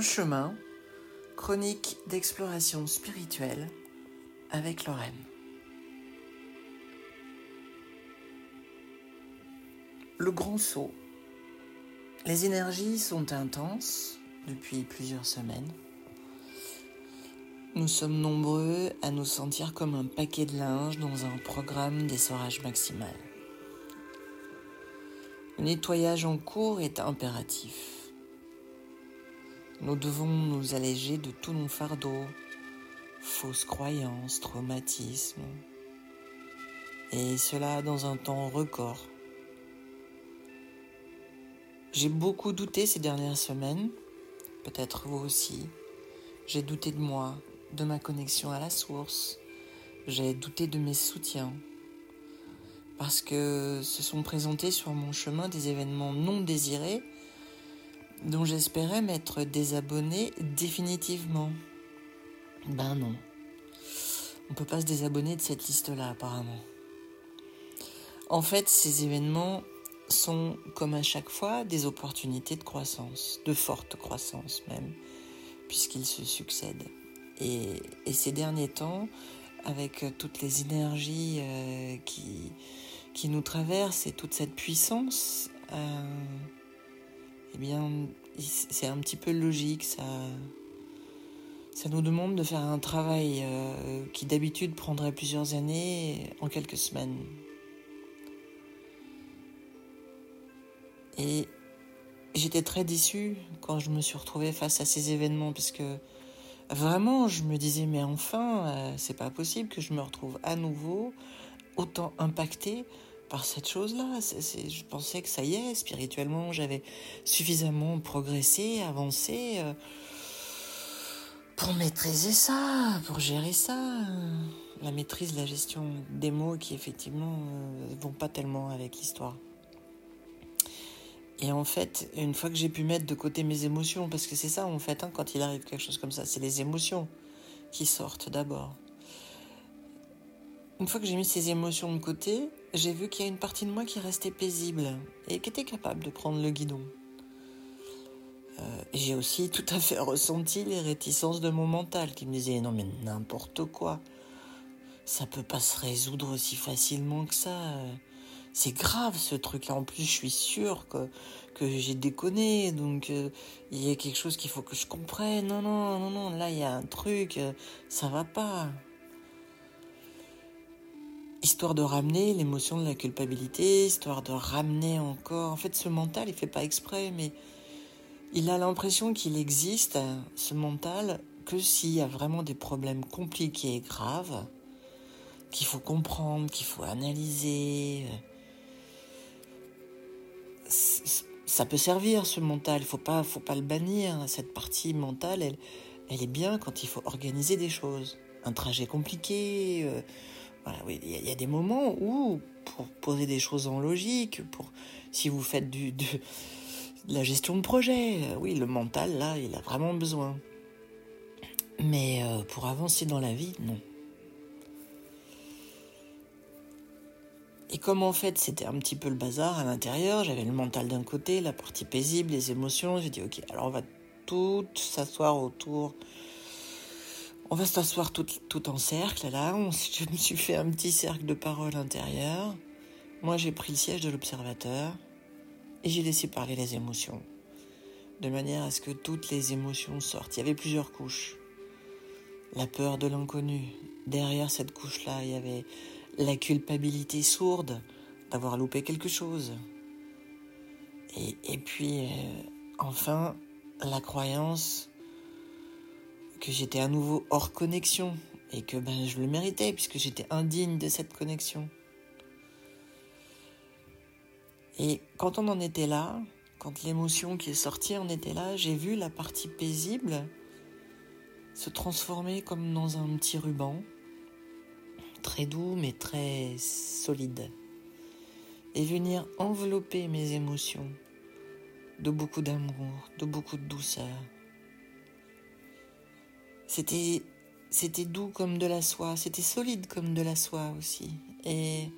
Chemin, chronique d'exploration spirituelle avec Lorraine. Le grand saut. Les énergies sont intenses depuis plusieurs semaines. Nous sommes nombreux à nous sentir comme un paquet de linge dans un programme d'essorage maximal. Le nettoyage en cours est impératif. Nous devons nous alléger de tous nos fardeaux, fausses croyances, traumatismes, et cela dans un temps record. J'ai beaucoup douté ces dernières semaines, peut-être vous aussi. J'ai douté de moi, de ma connexion à la source, j'ai douté de mes soutiens, parce que se sont présentés sur mon chemin des événements non désirés dont j'espérais m'être désabonné définitivement. Ben non. On ne peut pas se désabonner de cette liste-là apparemment. En fait, ces événements sont, comme à chaque fois, des opportunités de croissance, de forte croissance même, puisqu'ils se succèdent. Et, ces derniers temps, avec toutes les énergies euh, qui, nous traversent et toute cette puissance, euh, eh bien, c'est un petit peu logique. Ça, ça nous demande de faire un travail euh, qui d'habitude prendrait plusieurs années en quelques semaines. Et j'étais très déçue quand je me suis retrouvée face à ces événements parce que vraiment je me disais mais enfin euh, c'est pas possible que je me retrouve à nouveau autant impactée par cette chose-là. je pensais que ça y est, spirituellement, j'avais suffisamment progressé, avancé euh, pour maîtriser ça, pour gérer ça. La maîtrise, la gestion des mots qui effectivement ne euh, vont pas tellement avec l'histoire. Et en fait, une fois que j'ai pu mettre de côté mes émotions, parce que c'est ça en fait, hein, quand il arrive quelque chose comme ça, c'est les émotions qui sortent d'abord. Une fois que j'ai mis ces émotions de côté, j'ai vu qu'il y a une partie de moi qui restait paisible et qui était capable de prendre le guidon. Euh, j'ai aussi tout à fait ressenti les réticences de mon mental qui me disait non mais n'importe quoi, ça peut pas se résoudre aussi facilement que ça. C'est grave ce truc-là. En plus, je suis sûre que, que j'ai déconné, donc euh, il y a quelque chose qu'il faut que je comprenne. Non, non, non, non, là il y a un truc, euh, ça va pas histoire de ramener l'émotion de la culpabilité, histoire de ramener encore. En fait, ce mental, il fait pas exprès, mais il a l'impression qu'il existe, ce mental, que s'il y a vraiment des problèmes compliqués et graves, qu'il faut comprendre, qu'il faut analyser. Ça peut servir ce mental, il faut pas, faut pas le bannir. Cette partie mentale, elle, elle est bien quand il faut organiser des choses. Un trajet compliqué, euh, il y, a des moments où, pour poser des choses en logique, pour si vous faites de, la gestion de projet, euh, oui, le mental, là, il a vraiment besoin. Mais euh, pour avancer dans la vie, non. Et comme en fait c'était un petit peu le bazar à l'intérieur, j'avais le mental d'un côté, la partie paisible, les émotions, j'ai dit ok, alors on va toutes s'asseoir autour on va s'asseoir tout, tout, en cercle là. je me suis fait un petit cercle de parole intérieure. Moi, j'ai pris le siège de l'observateur et j'ai laissé parler les émotions, de manière à ce que toutes les émotions sortent. Il y avait plusieurs couches. La peur de l'inconnu. Derrière cette couche-là, il y avait la culpabilité sourde d'avoir loupé quelque chose. Et, puis, euh, enfin, la croyance que j'étais à nouveau hors connexion et que ben, je le méritais puisque j'étais indigne de cette connexion. Et quand on en était là, quand l'émotion qui est sortie en était là, j'ai vu la partie paisible se transformer comme dans un petit ruban, très doux mais très solide, et venir envelopper mes émotions de beaucoup d'amour, de beaucoup de douceur. C'était doux comme de la soie, c'était solide comme de la soie aussi. Et,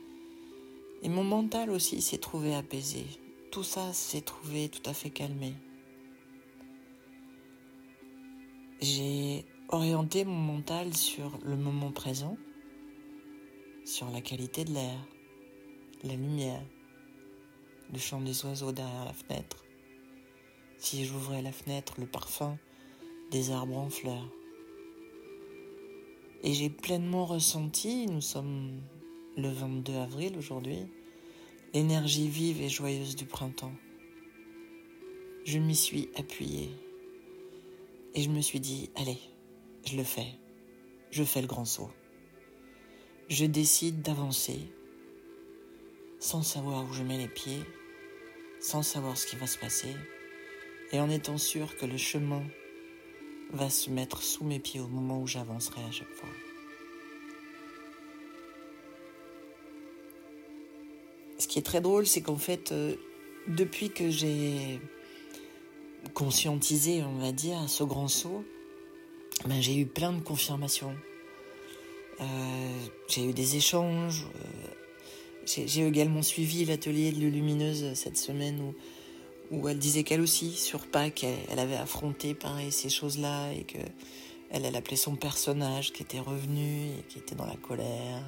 et mon mental aussi s'est trouvé apaisé. Tout ça s'est trouvé tout à fait calmé. j'ai orienté mon mental sur le moment présent, sur la qualité de l'air, la lumière, le chant des oiseaux derrière la fenêtre. Si j'ouvrais la fenêtre, le parfum des arbres en fleurs. Et j'ai pleinement ressenti, nous sommes le 22 avril aujourd'hui, l'énergie vive et joyeuse du printemps. Je m'y suis appuyée et je me suis dit, allez, je le fais, je fais le grand saut. Je décide d'avancer sans savoir où je mets les pieds, sans savoir ce qui va se passer, et en étant sûr que le chemin va se mettre sous mes pieds au moment où j'avancerai à chaque fois. Ce qui est très drôle, c'est qu'en fait, euh, depuis que j'ai conscientisé, on va dire, ce grand saut, ben, j'ai eu plein de confirmations. Euh, j'ai eu des échanges. Euh, j'ai également suivi l'atelier de Lumineuse cette semaine où, où elle disait qu'elle aussi, sur Pâques, elle, avait affronté pareil ces choses-là et que elle, appelait son personnage qui était revenu et qui était dans la colère.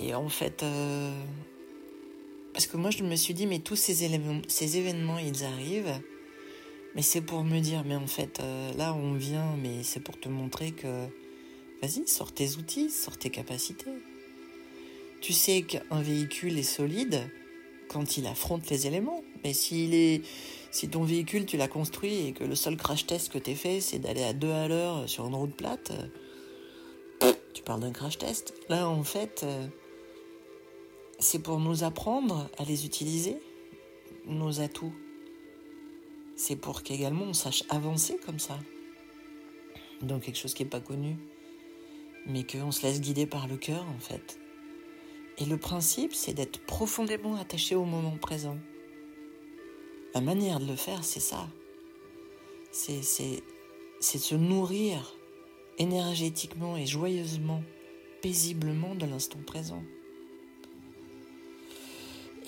Et, en fait, euh, parce que moi je me suis dit, mais tous ces, ces événements, ils arrivent, mais c'est pour me dire, mais en fait, euh, là on vient, mais c'est pour te montrer que, vas-y, sors tes outils, sors tes capacités. Tu sais qu'un véhicule est solide quand il affronte les éléments, mais s'il est, si ton véhicule tu l'as construit et que le seul crash test que t'es fait, c'est d'aller à deux à l'heure sur une route plate tu parles d'un crash test. Là, en fait, euh, c'est pour nous apprendre à les utiliser, nos atouts. C'est pour qu'également on sache avancer comme ça, dans quelque chose qui n'est pas connu, mais qu'on se laisse guider par le cœur, en fait. Et le principe, c'est d'être profondément attaché au moment présent. La manière de le faire, c'est ça. C'est, c'est se nourrir énergétiquement et joyeusement, paisiblement de l'instant présent.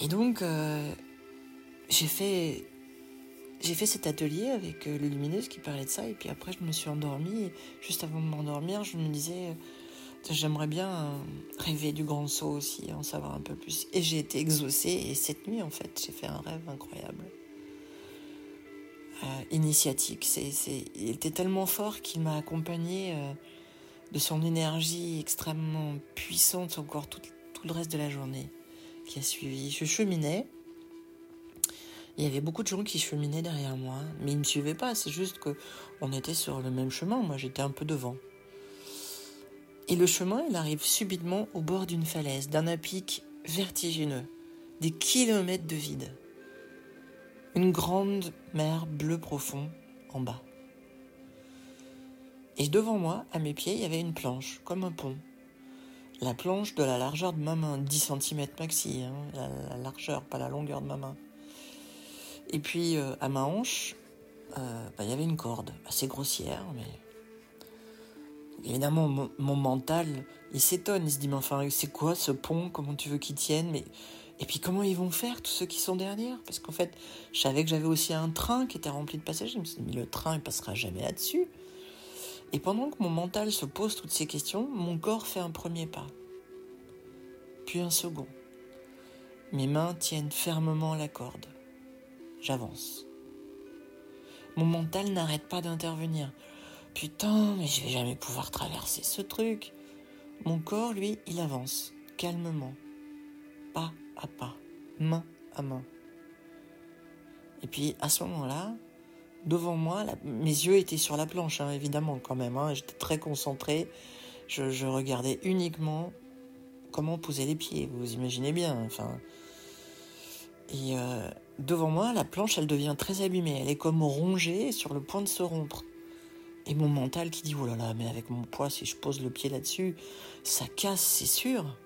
Et donc, euh, j'ai fait, cet atelier avec euh, le lumineuse qui parlait de ça, et puis après je me suis endormie. juste avant de m'endormir, je me disais, j'aimerais bien rêver du grand saut aussi, en savoir un peu plus. Et j'ai été exaucée, et cette nuit, en fait, j'ai fait un rêve incroyable. Euh, initiatique. C'est, il était tellement fort qu'il m'a accompagné euh, de son énergie extrêmement puissante encore tout, tout, le reste de la journée qui a suivi. Je cheminais. Il y avait beaucoup de gens qui cheminaient derrière moi, mais ils ne me suivaient pas. C'est juste que on était sur le même chemin. Moi, j'étais un peu devant. Et le chemin, il arrive subitement au bord d'une falaise, d'un apic vertigineux, des kilomètres de vide une grande mer bleu profond en bas. Et devant moi, à mes pieds, il y avait une planche, comme un pont. La planche de la largeur de ma main, 10 cm maxi, hein, la, largeur, pas la longueur de ma main. Et puis euh, à ma hanche, euh, bah, il y avait une corde, assez grossière, mais évidemment mon, mental, il s'étonne, il se dit mais enfin c'est quoi ce pont, comment tu veux qu'il tienne, mais et puis comment ils vont faire, tous ceux qui sont derrière? Parce qu'en fait, je savais que j'avais aussi un train qui était rempli de passagers. Je me suis dit, le train, il passera jamais là-dessus. Et pendant que mon mental se pose toutes ces questions, mon corps fait un premier pas. Puis un second. Mes mains tiennent fermement la corde. J'avance. Mon mental n'arrête pas d'intervenir. Putain, mais je vais jamais pouvoir traverser ce truc. Mon corps, lui, il avance, calmement, pas à pas, main à main. Et puis à ce moment-là, devant moi, mes yeux étaient sur la planche, hein, évidemment quand même. Hein, J'étais très concentré. Je, regardais uniquement comment poser les pieds. Vous imaginez bien. Enfin, et euh, devant moi, la planche, elle devient très abîmée. Elle est comme rongée, sur le point de se rompre. Et mon mental qui dit oh là là, mais avec mon poids, si je pose le pied là-dessus, ça casse, c'est sûr.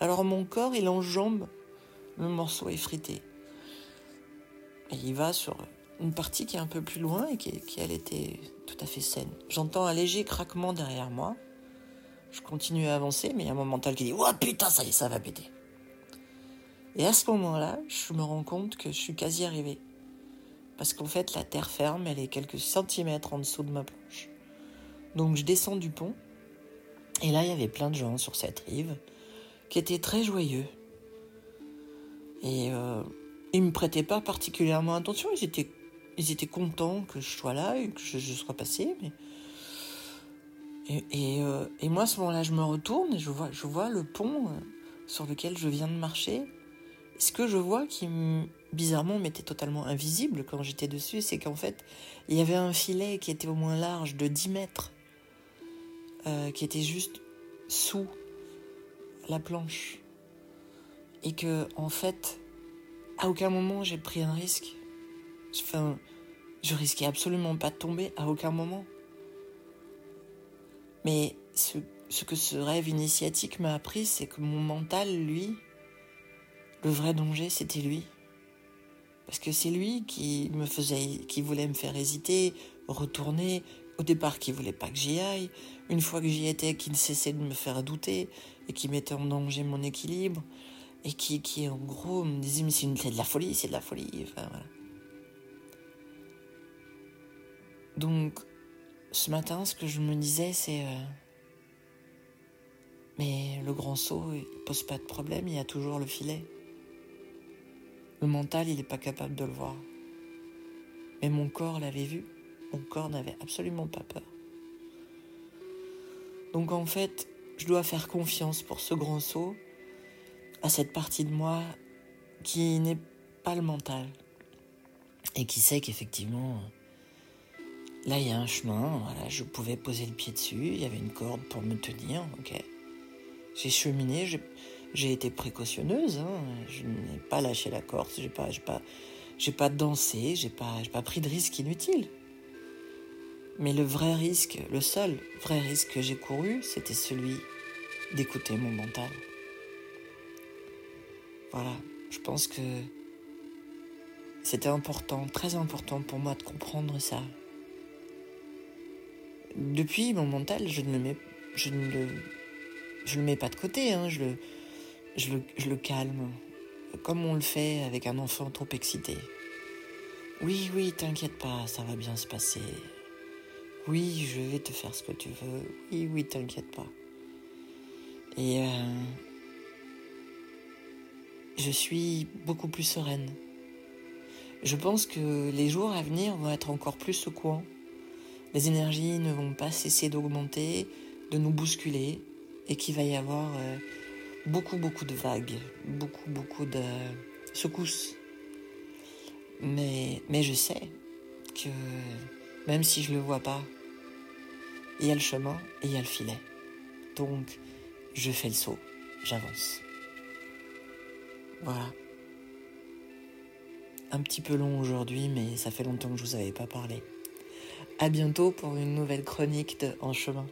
Alors mon corps, il enjambe le morceau effrité. Et il va sur une partie qui est un peu plus loin et qui, elle était tout à fait saine. J'entends un léger craquement derrière moi. Je continue à avancer, mais il y a mon mental qui dit Oh putain, ça y est, ça va péter. Et à ce moment-là, je me rends compte que je suis quasi arrivé. Parce qu'en fait la terre ferme, elle est quelques centimètres en dessous de ma planche. Donc je descends du pont, et là il y avait plein de gens sur cette rive qui étaient très joyeux. Et euh, ils me prêtaient pas particulièrement attention, ils étaient, contents que je sois là et que je, sois passé, euh, et, moi, à ce moment-là, je me retourne et je vois, je vois le pont euh, sur lequel je viens de marcher. Ce que je vois qui, bizarrement, m'était totalement invisible quand j'étais dessus, c'est qu'en fait, il y avait un filet qui était au moins large de 10 mètres, euh, qui était juste sous la planche. Et que, en fait, à aucun moment j'ai pris un risque. Enfin, je risquais absolument pas de tomber, à aucun moment. Mais ce, ce que ce rêve initiatique m'a appris, c'est que mon mental, lui, le vrai danger, c'était lui. Parce que c'est lui qui me faisait, qui voulait me faire hésiter, retourner, au départ qui voulait pas que j'y aille, une fois que j'y étais, qui ne cessait de me faire douter et qui mettait en danger mon équilibre et qui, en gros me disait mais c'est de la folie, c'est de la folie. Donc ce matin, ce que je me disais, c'est euh, mais le grand saut, il pose pas de problème, il y a toujours le filet. Le mental, il n'est pas capable de le voir. Mais mon corps l'avait vu. Mon corps n'avait absolument pas peur. Donc en fait, je dois faire confiance pour ce grand saut à cette partie de moi qui n'est pas le mental et qui sait qu'effectivement Là, il y a un chemin, voilà, je pouvais poser le pied dessus, il y avait une corde pour me tenir. J'ai cheminé, j'ai été précautionneuse, hein, je n'ai pas lâché la corde, j'ai pas, pas, j'ai pas dansé, j'ai pas, pas pris de risque inutile. Mais le vrai risque, le seul vrai risque que j'ai couru, c'était celui d'écouter mon mental. Voilà, je pense que c'était important, très important pour moi de comprendre ça. Depuis mon mental, je ne le mets, je ne le, je le mets pas de côté, hein, je, le, je, le, calme, comme on le fait avec un enfant trop excité. Oui, oui, t'inquiète pas, ça va bien se passer. Oui, je vais te faire ce que tu veux. Oui, oui, t'inquiète pas. Et euh, je suis beaucoup plus sereine. Je pense que les jours à venir vont être encore plus secouants les énergies ne vont pas cesser d'augmenter, de nous bousculer, et qu'il va y avoir euh, beaucoup, beaucoup de vagues, beaucoup, beaucoup de secousses. Mais, je sais que même si je ne le vois pas, il y a le chemin et il y a le filet. Donc, je fais le saut, j'avance. Voilà. Un petit peu long aujourd'hui, mais ça fait longtemps que je vous avais pas parlé. À bientôt pour une nouvelle chronique de En chemin.